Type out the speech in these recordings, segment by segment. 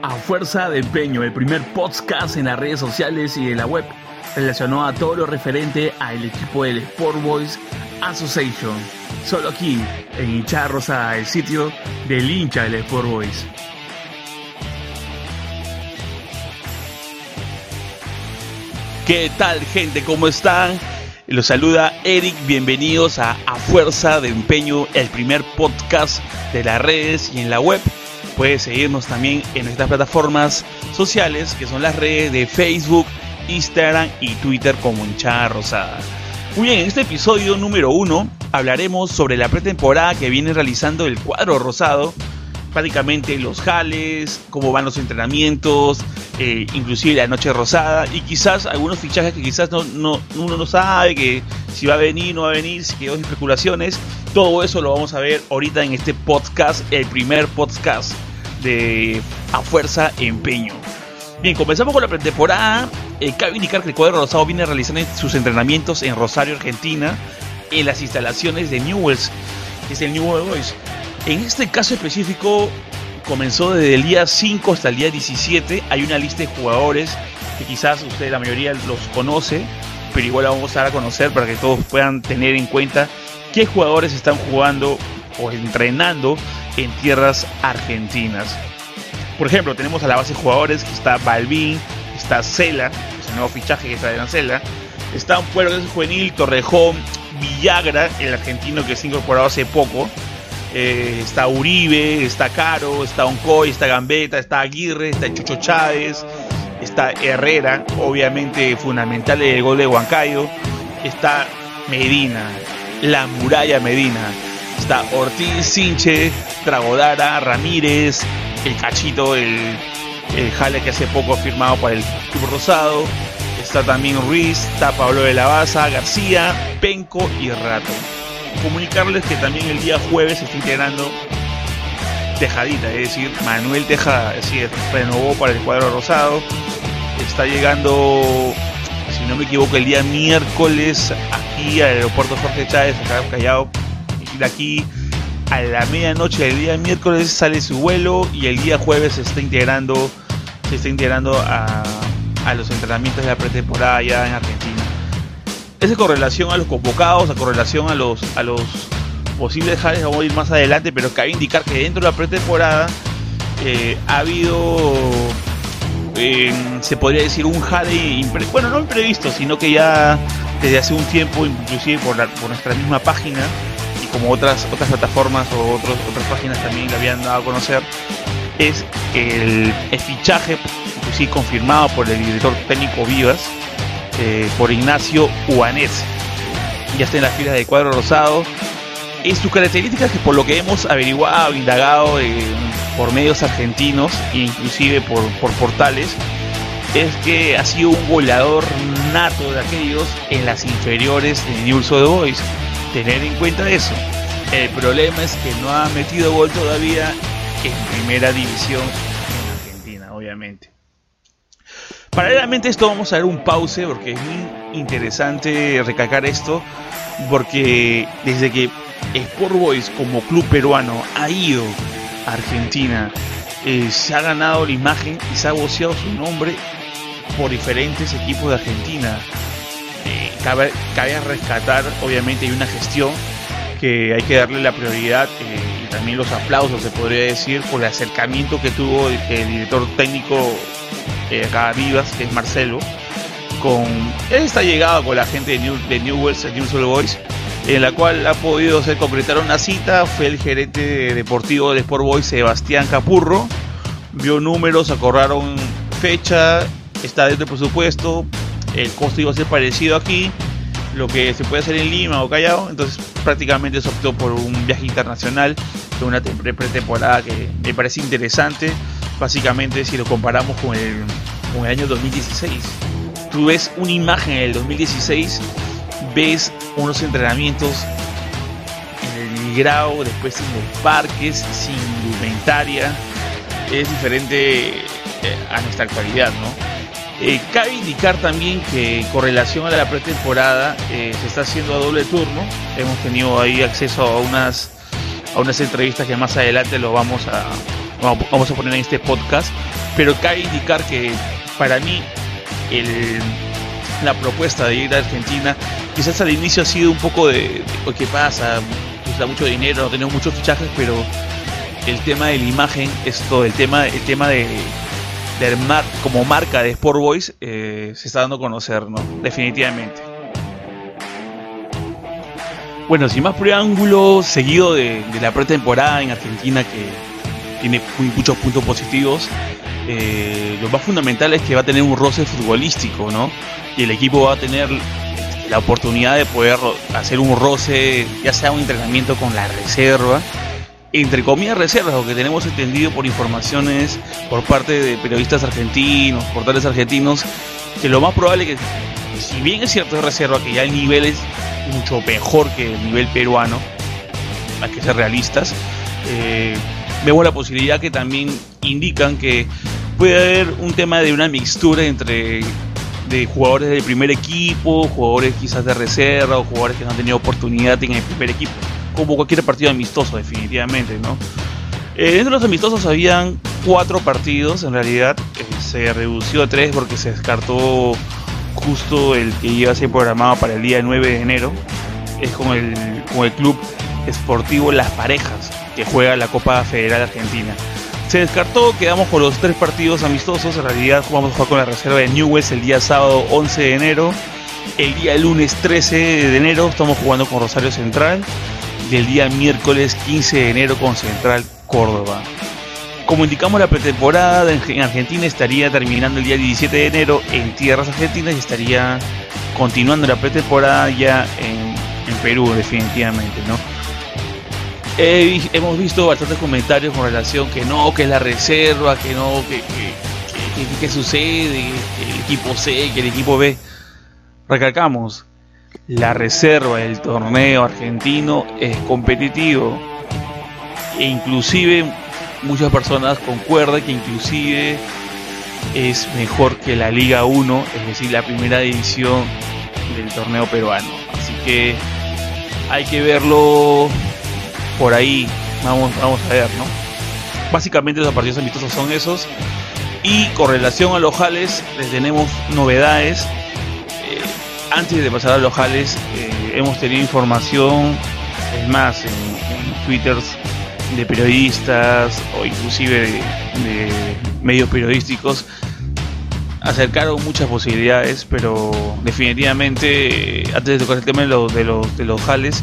A Fuerza de Empeño, el primer podcast en las redes sociales y en la web relacionado a todo lo referente al equipo del Sport Boys Association. Solo aquí, en Hincha Rosa, el sitio del hincha del Sport Boys. ¿Qué tal gente? ¿Cómo están? Los saluda Eric, bienvenidos a A Fuerza de Empeño, el primer podcast de las redes y en la web. Puedes seguirnos también en nuestras plataformas sociales, que son las redes de Facebook, Instagram y Twitter como hinchada rosada. Muy bien, en este episodio número uno hablaremos sobre la pretemporada que viene realizando el cuadro rosado prácticamente los jales, cómo van los entrenamientos, eh, inclusive la noche rosada y quizás algunos fichajes que quizás no, no, uno no sabe que si va a venir, no va a venir, si quedó especulaciones. Todo eso lo vamos a ver ahorita en este podcast, el primer podcast de A Fuerza Empeño. Bien, comenzamos con la pretemporada. Eh, cabe indicar que el cuadro rosado viene realizando sus entrenamientos en Rosario, Argentina, en las instalaciones de Newells, que es el New Boys. En este caso específico comenzó desde el día 5 hasta el día 17. Hay una lista de jugadores que quizás usted la mayoría los conoce, pero igual la vamos a dar a conocer para que todos puedan tener en cuenta qué jugadores están jugando o entrenando en tierras argentinas. Por ejemplo, tenemos a la base de jugadores que está Balvin, está Cela, que es el nuevo fichaje que está de Cela, está un pueblo juvenil, Torrejón, Villagra, el argentino que se incorporado hace poco, eh, está Uribe, está Caro, está Oncoy, está Gambetta, está Aguirre, está Chucho Chávez, está Herrera, obviamente fundamental el gol de Huancayo, está Medina, la muralla Medina, está Ortiz, Sinche, Tragodara, Ramírez, el Cachito, el, el Jale que hace poco ha firmado para el Club Rosado, está también Ruiz, está Pablo de la Baza, García, Penco y Rato. Comunicarles que también el día jueves se está integrando Tejadita, es decir, Manuel Tejada, es decir, renovó para el cuadro rosado, está llegando, si no me equivoco, el día miércoles aquí al aeropuerto Jorge Chávez, acá en Callao, de aquí a la medianoche del día miércoles sale su vuelo y el día jueves se está integrando, se está integrando a, a los entrenamientos de la pretemporada allá en Argentina. Esa correlación a los convocados, a correlación a los, a los posibles jales, vamos a ir más adelante, pero cabe indicar que dentro de la pretemporada eh, ha habido, se podría decir, un jale, bueno, no imprevisto, sino que ya desde hace un tiempo, inclusive por, por nuestra misma página, como otras, otras plataformas o otros, otras páginas también le habían dado a conocer, es el, fichaje, inclusive confirmado por el director técnico Vivas, eh, por Ignacio Uanés. Ya está en las filas del cuadro rosado. Y sus características que por lo que hemos averiguado, indagado eh, por medios argentinos e inclusive por, por portales, es que ha sido un goleador nato de aquellos en las inferiores de Newell's Old Boys. Tener en cuenta eso. El problema es que no ha metido gol todavía en primera división en Argentina, obviamente. Paralelamente a esto vamos a dar un pause porque es muy interesante recalcar esto porque desde que Sport Boys como club peruano ha ido a Argentina eh, se ha ganado la imagen y se ha voceado su nombre por diferentes equipos de Argentina. Cabe, cabe, rescatar, obviamente hay una gestión que hay que darle la prioridad eh, y también los aplausos, se podría decir, por el acercamiento que tuvo el director técnico eh, acá Vivas, que es Marcelo, con él está llegado con la gente de New, de Newell's, New Boys, en la cual ha podido hacer concretar una cita, fue el gerente deportivo del Sport Boys, Sebastián Capurro, vio números, acordaron fecha, está dentro del presupuesto, el costo iba a ser parecido aquí, lo que se puede hacer en Lima o Callao, entonces prácticamente se optó por un viaje internacional de una pretemporada que me parece interesante básicamente si lo comparamos con el, con el año 2016. Tú ves una imagen en el 2016, ves unos entrenamientos en el grado, después en los parques, sin indumentaria. Es diferente eh, a nuestra actualidad, ¿no? Eh, cabe indicar también que con relación a la pretemporada eh, se está haciendo a doble turno. Hemos tenido ahí acceso a unas, a unas entrevistas que más adelante lo vamos a, vamos a poner en este podcast, Pero cabe indicar que para mí la propuesta de ir a Argentina quizás al inicio ha sido un poco de, ¿qué pasa? Da mucho dinero, no tenemos muchos fichajes, pero el tema de la imagen es todo, el tema, el tema de, de como marca de Sport Boys eh, se está dando a conocer, ¿no? Definitivamente. Bueno, sin más preámbulos, seguido de, la pretemporada en Argentina que tiene muchos puntos positivos, eh, lo más fundamental es que va a tener un roce futbolístico, ¿no? Y el equipo va a tener la oportunidad de poder hacer un roce, ya sea un entrenamiento con la reserva, entre comillas reservas, lo que tenemos entendido por informaciones por parte de periodistas argentinos, portales argentinos, que lo más probable que, si bien es cierto de reserva, que ya el nivel es mucho mejor que el nivel peruano, hay que ser realistas, eh, vemos la posibilidad que también indican que puede haber un tema de una mixtura entre de jugadores del primer equipo, jugadores quizás de reserva o jugadores que no han tenido oportunidad en el primer equipo como cualquier partido amistoso, definitivamente, ¿no? Eh, dentro de los amistosos habían cuatro partidos, en realidad eh, se redució a tres porque se descartó justo el que iba a ser programado para el día 9 de enero, es con el, con el club esportivo Las Parejas, que juega la Copa Federal Argentina. Se descartó, quedamos con los tres partidos amistosos, en realidad vamos a jugar con la reserva de Newell's el día sábado 11 de enero, el día lunes 13 de enero estamos jugando con Rosario Central, del día miércoles 15 de enero con Central Córdoba. Como indicamos, la pretemporada en Argentina estaría terminando el día 17 de enero en tierras argentinas y estaría continuando la pretemporada ya en, Perú, definitivamente, ¿no? hemos visto bastantes comentarios con relación que no, que es la reserva, que no, que, que, sucede, que el equipo C, que el equipo B. Recalcamos, la reserva del torneo argentino es competitivo e inclusive muchas personas concuerdan que inclusive es mejor que la Liga 1, es decir, la primera división del torneo peruano. Así que hay que verlo por ahí. Vamos, vamos a ver, ¿no? Básicamente los partidos amistosos son esos. Y con relación a los jales, les tenemos novedades antes de pasar a los jales, eh, hemos tenido información, es más, en, Twitter de periodistas o inclusive de, medios periodísticos acercaron muchas posibilidades, pero definitivamente antes de tocar el tema de los de los, de los jales,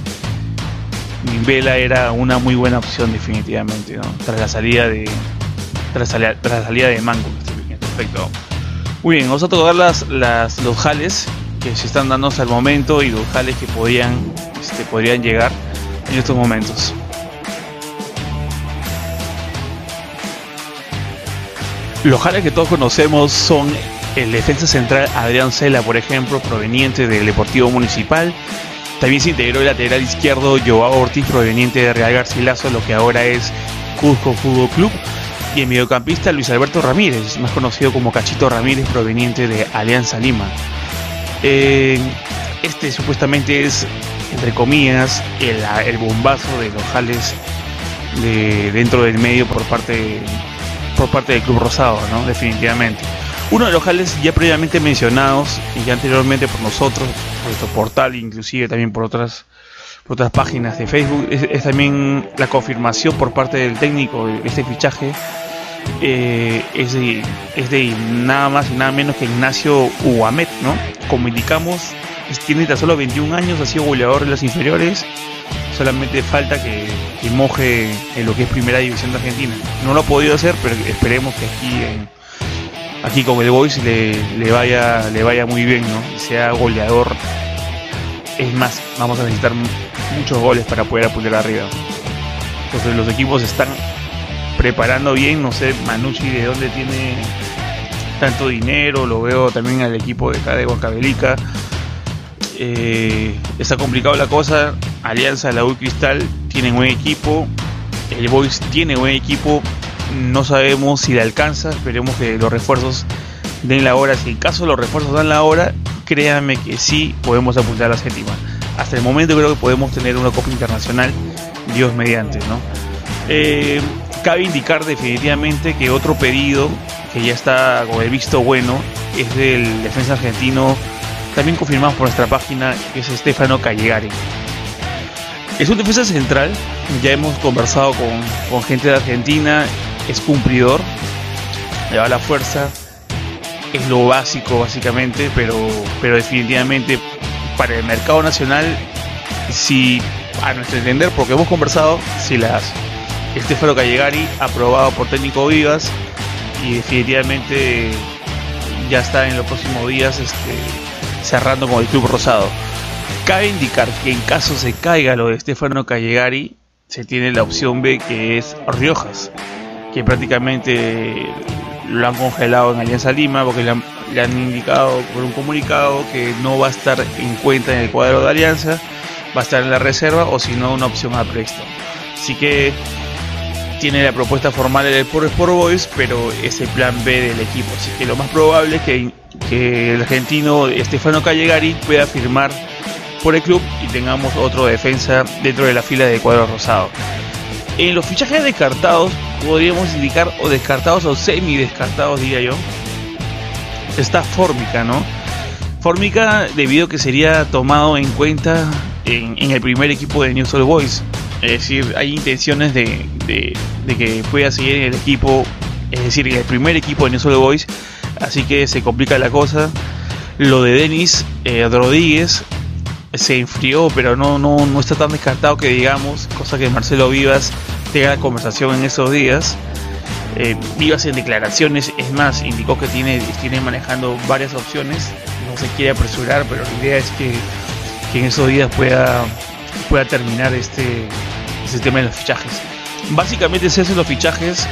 Vela era una muy buena opción definitivamente, tras la salida de tras, la, salida de Mango Perfecto. Muy bien, vamos a tocar las, las, los jales que se están dando hasta el momento y los jales que podían, este, podrían llegar en estos momentos. Los jales que todos conocemos son el defensa central Adrián Cela, por ejemplo, proveniente del Deportivo Municipal. También se integró el lateral izquierdo Joao Ortiz, proveniente de Real Garcilaso, lo que ahora es Cusco Fútbol Club. Y el mediocampista Luis Alberto Ramírez, más conocido como Cachito Ramírez, proveniente de Alianza Lima. Eh, este supuestamente es, entre comillas, el, bombazo de los jales de, dentro del medio por parte, por parte del Club Rosado, ¿no? Definitivamente. Uno de los jales ya previamente mencionados y ya anteriormente por nosotros, por nuestro portal, inclusive también por otras, otras páginas de Facebook, es, también la confirmación por parte del técnico de este fichaje eh, es, de, es, de, nada más y nada menos que Ignacio Uamet, ¿no? Como indicamos, tiene tan solo 21 años, ha sido goleador de las inferiores, solamente falta que, moje en lo que es primera división de Argentina. No lo ha podido hacer, pero esperemos que aquí aquí con el Boys le, vaya le vaya muy bien, ¿no? sea goleador. Es más, vamos a necesitar muchos goles para poder apuntar arriba. Entonces los equipos están preparando bien, no sé, Manucci de dónde tiene tanto dinero, lo veo también al equipo de acá de Huancavelica. Eh, está complicado la cosa, Alianza, la U Cristal tienen buen equipo, el Boys tiene buen equipo, no sabemos si le alcanza, esperemos que los refuerzos den la hora, si en caso los refuerzos dan la hora, créanme que sí podemos apuntar a la séptima. Hasta el momento creo que podemos tener una Copa Internacional, Dios mediante, ¿no? Eh, cabe indicar definitivamente que otro pedido que ya está con el visto bueno es del defensa argentino, también confirmado por nuestra página, que es Stefano Callegari. Es un defensa central, ya hemos conversado con, con gente de Argentina, es cumplidor, le da la fuerza, es lo básico básicamente, pero, pero definitivamente para el mercado nacional, si a nuestro entender, porque hemos conversado, si la hace. Estefano Callegari, aprobado por técnico Vivas y definitivamente ya está en los próximos días este, cerrando con el Club Rosado. Cabe indicar que en caso se caiga lo de Estefano Callegari, se tiene la opción B que es Riojas, que prácticamente lo han congelado en Alianza Lima porque le han, le han indicado por un comunicado que no va a estar en cuenta en el cuadro de Alianza, va a estar en la reserva o si no una opción a préstamo. Así que tiene la propuesta formal del Sport Sport Boys, pero es el plan B del equipo. Así que lo más probable es que, que el argentino Estefano Callegari pueda firmar por el club y tengamos otro defensa dentro de la fila de cuadro rosado. En los fichajes descartados, podríamos indicar o descartados o semi descartados, diría yo, está Fórmica, ¿no? Fórmica debido a que sería tomado en cuenta en, en el primer equipo de News All Boys. Es decir, hay intenciones de, de, que pueda seguir en el equipo, es decir, en el primer equipo de News All Boys. Así que se complica la cosa. Lo de Denis eh, Rodríguez se enfrió, pero no, no, no está tan descartado que digamos, cosa que Marcelo Vivas tenga la conversación en esos días. Eh, Vivas en declaraciones, es más, indicó que tiene, tiene manejando varias opciones, no se quiere apresurar, pero la idea es que, que en esos días pueda, pueda terminar este, este tema de los fichajes. Básicamente se hacen los fichajes,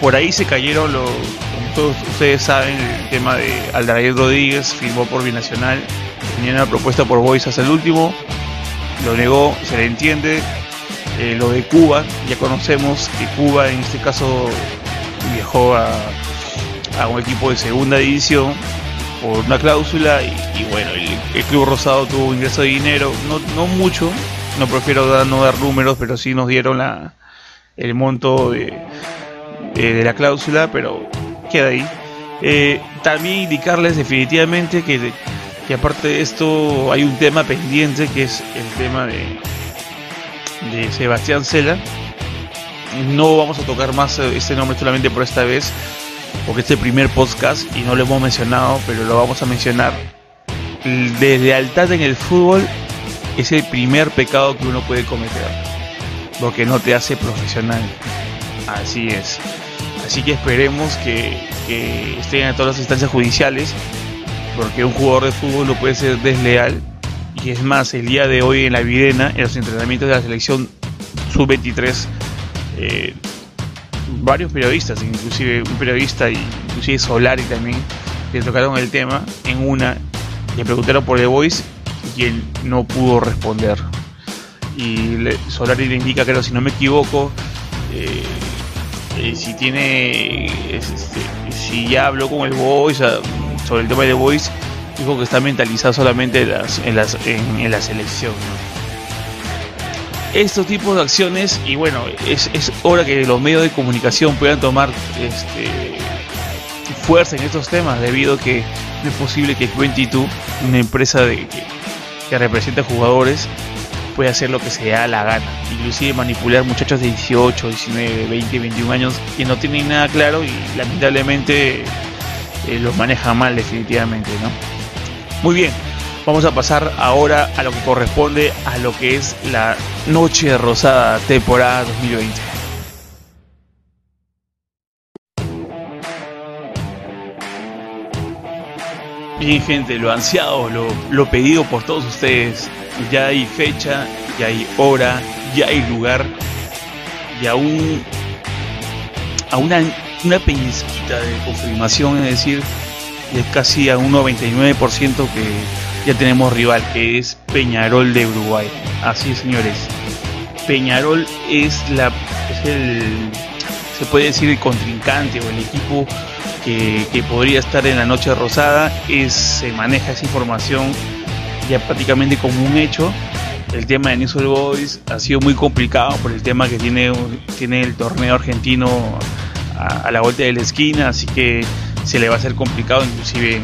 por ahí se cayeron los, todos ustedes saben, el tema de Aldair Rodríguez, firmó por Binacional, tenía una propuesta por Boys hasta el último, lo negó, se le entiende, eh, lo de Cuba, ya conocemos que Cuba en este caso viajó a, a un equipo de segunda división por una cláusula y, bueno, el, Club Rosado tuvo ingreso de dinero, no, no mucho, no prefiero dar, no dar números, pero sí nos dieron la, el monto de, la cláusula, pero queda ahí. Eh, también indicarles definitivamente que, que aparte de esto hay un tema pendiente que es el tema de, de Sebastián Cela. No vamos a tocar más este nombre solamente por esta vez, porque este primer podcast y no lo hemos mencionado, pero lo vamos a mencionar. Deslealtad en el fútbol es el primer pecado que uno puede cometer, porque no te hace profesional. Así es. Así que esperemos que, estén en todas las instancias judiciales, porque un jugador de fútbol no puede ser desleal y es más, el día de hoy en la Videna, en los entrenamientos de la selección sub-23, eh, varios periodistas, inclusive un periodista y inclusive Solari también, le tocaron el tema en una, le preguntaron por The Voice él no pudo responder. Y le, Solari le indica, creo, si no me equivoco, eh, eh, si tiene, este, si ya habló con el Voice sobre el tema de Voice, dijo que está mentalizado solamente en, la selección. Estos tipos de acciones, y bueno, es, es, hora que los medios de comunicación puedan tomar este, fuerza en estos temas, debido a que no es posible que 22, una empresa de, que, que representa jugadores, pueda hacer lo que se la gana, inclusive manipular muchachos de 18, 19, 20, 21 años que no tienen nada claro y lamentablemente eh, los maneja mal definitivamente, ¿no? Muy bien, vamos a pasar ahora a lo que corresponde a lo que es la Noche Rosada temporada 2020. Bien gente, lo ansiado, lo, lo pedido por todos ustedes, ya hay fecha, ya hay hora, ya hay lugar y aún a una, una peñisquita de confirmación, es decir, es casi a un 99% que ya tenemos rival, que es Peñarol de Uruguay. Así es, señores. Peñarol es la es el se puede decir el contrincante o el equipo que, que podría estar en la noche rosada. Es, se maneja esa información ya prácticamente como un hecho. el tema de News Boys ha sido muy complicado por el tema que tiene, tiene el torneo argentino a, la vuelta de la esquina, así que se le va a hacer complicado, inclusive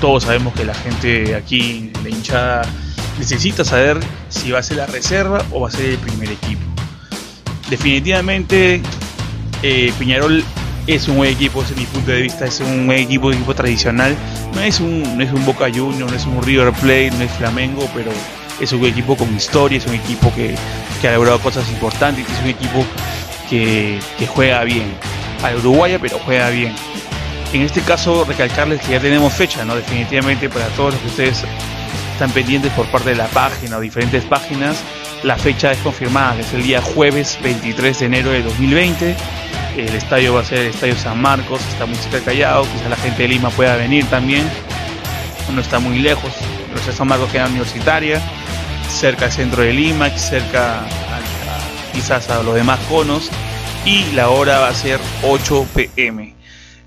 todos sabemos que la gente aquí, la hinchada, necesita saber si va a ser la reserva o va a ser el primer equipo. Definitivamente eh, Piñarol es un buen equipo, desde mi punto de vista, es un buen equipo, equipo tradicional. No es un, no es un Boca Juniors, no es un River Plate, no es Flamengo, pero es un equipo con historia, es un equipo que, ha logrado cosas importantes, es un equipo que, juega bien. Al Uruguaya, pero juega bien. En este caso, recalcarles que ya tenemos fecha, ¿no? Definitivamente para todos los que ustedes están pendientes por parte de la página o diferentes páginas, la fecha es confirmada, es el día jueves 23 de enero de 2020. El estadio va a ser el Estadio San Marcos, está muy cerca de Callao, quizás la gente de Lima pueda venir también. No está muy lejos, el San Marcos queda universitaria cerca al centro de Lima, cerca quizás a los demás conos y la hora va a ser 8 pm.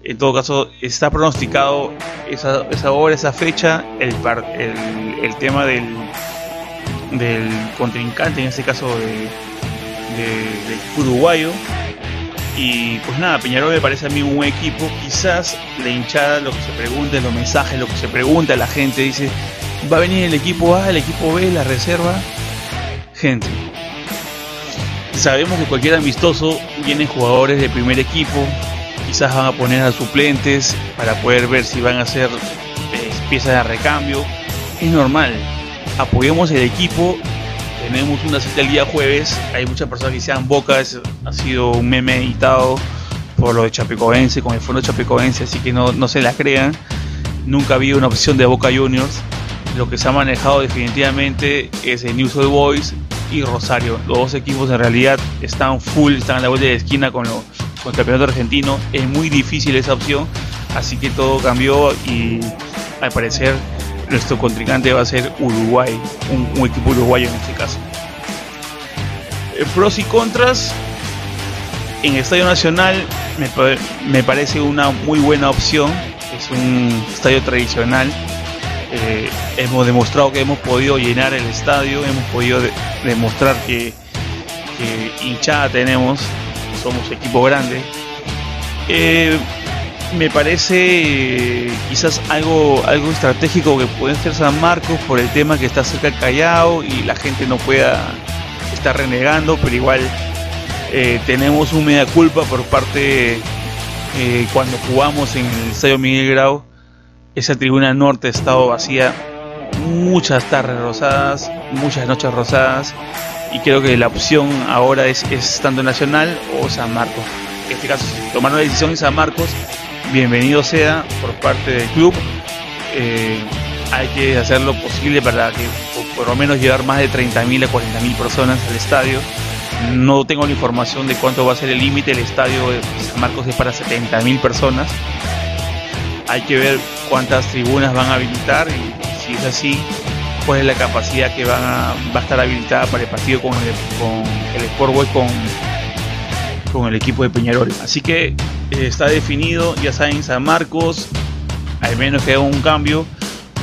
En todo caso, está pronosticado esa, hora, esa fecha, el, tema del, contrincante, en este caso de, de, uruguayo. Y pues nada, Peñarol me parece a mí un equipo. Quizás la hinchada, lo que se pregunta, los mensajes, lo que se pregunta, la gente dice, va a venir el equipo A, el equipo B, la reserva. Gente, sabemos que cualquier amistoso vienen jugadores de primer equipo, quizás van a poner a suplentes para poder ver si van a hacer eh, piezas de recambio. Es normal, apoyemos el equipo. Tenemos una cita el día jueves. Hay muchas personas que sean bocas. Ha sido un meme editado por lo de Chapecoense, con el fondo Chapecoense, así que no, no se la crean. Nunca había una opción de Boca Juniors lo que se ha manejado definitivamente es el News Old Boys y Rosario. Los dos equipos en realidad están full, están a la vuelta de esquina con, lo, con el campeonato argentino. Es muy difícil esa opción, así que todo cambió y al parecer nuestro contrincante va a ser Uruguay, un, equipo uruguayo en este caso. Eh, pros y contras. En Estadio Nacional me, me parece una muy buena opción. Es un estadio tradicional eh, hemos demostrado que hemos podido llenar el estadio, hemos podido demostrar que, hinchada tenemos, somos equipo grande. Eh, me parece quizás algo, algo estratégico que puede ser San Marcos por el tema que está cerca del Callao y la gente no pueda estar renegando, pero igual eh, tenemos un media culpa por parte cuando jugamos en el Estadio Miguel Grau esa tribuna norte ha estado vacía muchas tardes rosadas, muchas noches rosadas y creo que la opción ahora es, es tanto Nacional o San Marcos. En este caso, si tomar una decisión en San Marcos, bienvenido sea por parte del club. Eh, hay que hacer lo posible para que por, lo menos llevar más de 30.000 a 40.000 personas al estadio. No tengo la información de cuánto va a ser el límite. El estadio de San Marcos es para 70.000 personas. Hay que ver cuántas tribunas van a habilitar y si es así, cuál es la capacidad que van va a estar habilitada para el partido con el, con el Sport con, con el equipo de Peñarol. Así que está definido, ya saben, San Marcos, al menos que un cambio.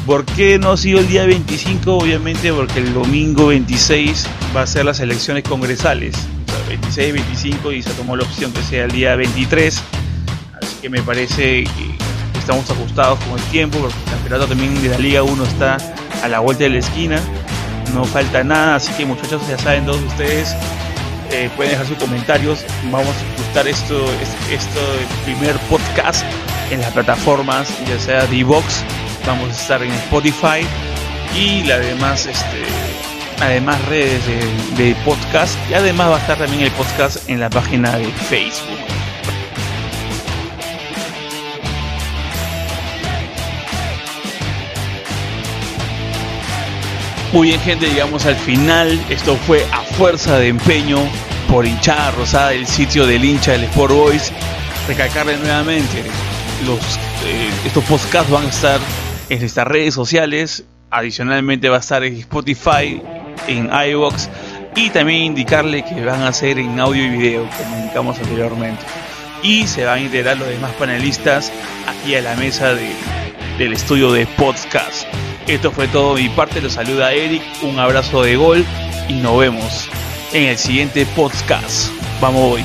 ¿Por qué no ha sido el día 25? Obviamente porque el domingo 26 va a ser las elecciones congresales. O 26 y 25 y se tomó la opción que sea el día 23. Así que me parece estamos ajustados con el tiempo, porque el campeonato también de la Liga 1 está a la vuelta de la esquina, no falta nada, así que muchachos ya saben todos ustedes, eh, pueden dejar sus comentarios, vamos a ajustar esto, esto, primer podcast en las plataformas, ya sea D-Box, vamos a estar en Spotify y las demás este, además redes de, de, podcast y además va a estar también el podcast en la página de Facebook. Muy bien gente, llegamos al final. Esto fue a fuerza de empeño por hinchada rosada el sitio del hincha del Sport Boys. Recalcarle nuevamente, los, eh, estos podcasts van a estar en nuestras redes sociales. Adicionalmente va a estar en Spotify, en iVoox y también indicarle que van a ser en audio y video, como indicamos anteriormente. Y se van a integrar los demás panelistas aquí a la mesa del estudio de podcast. Esto fue todo de mi parte, los saluda Eric, un abrazo de gol y nos vemos en el siguiente podcast. Vamos, boys.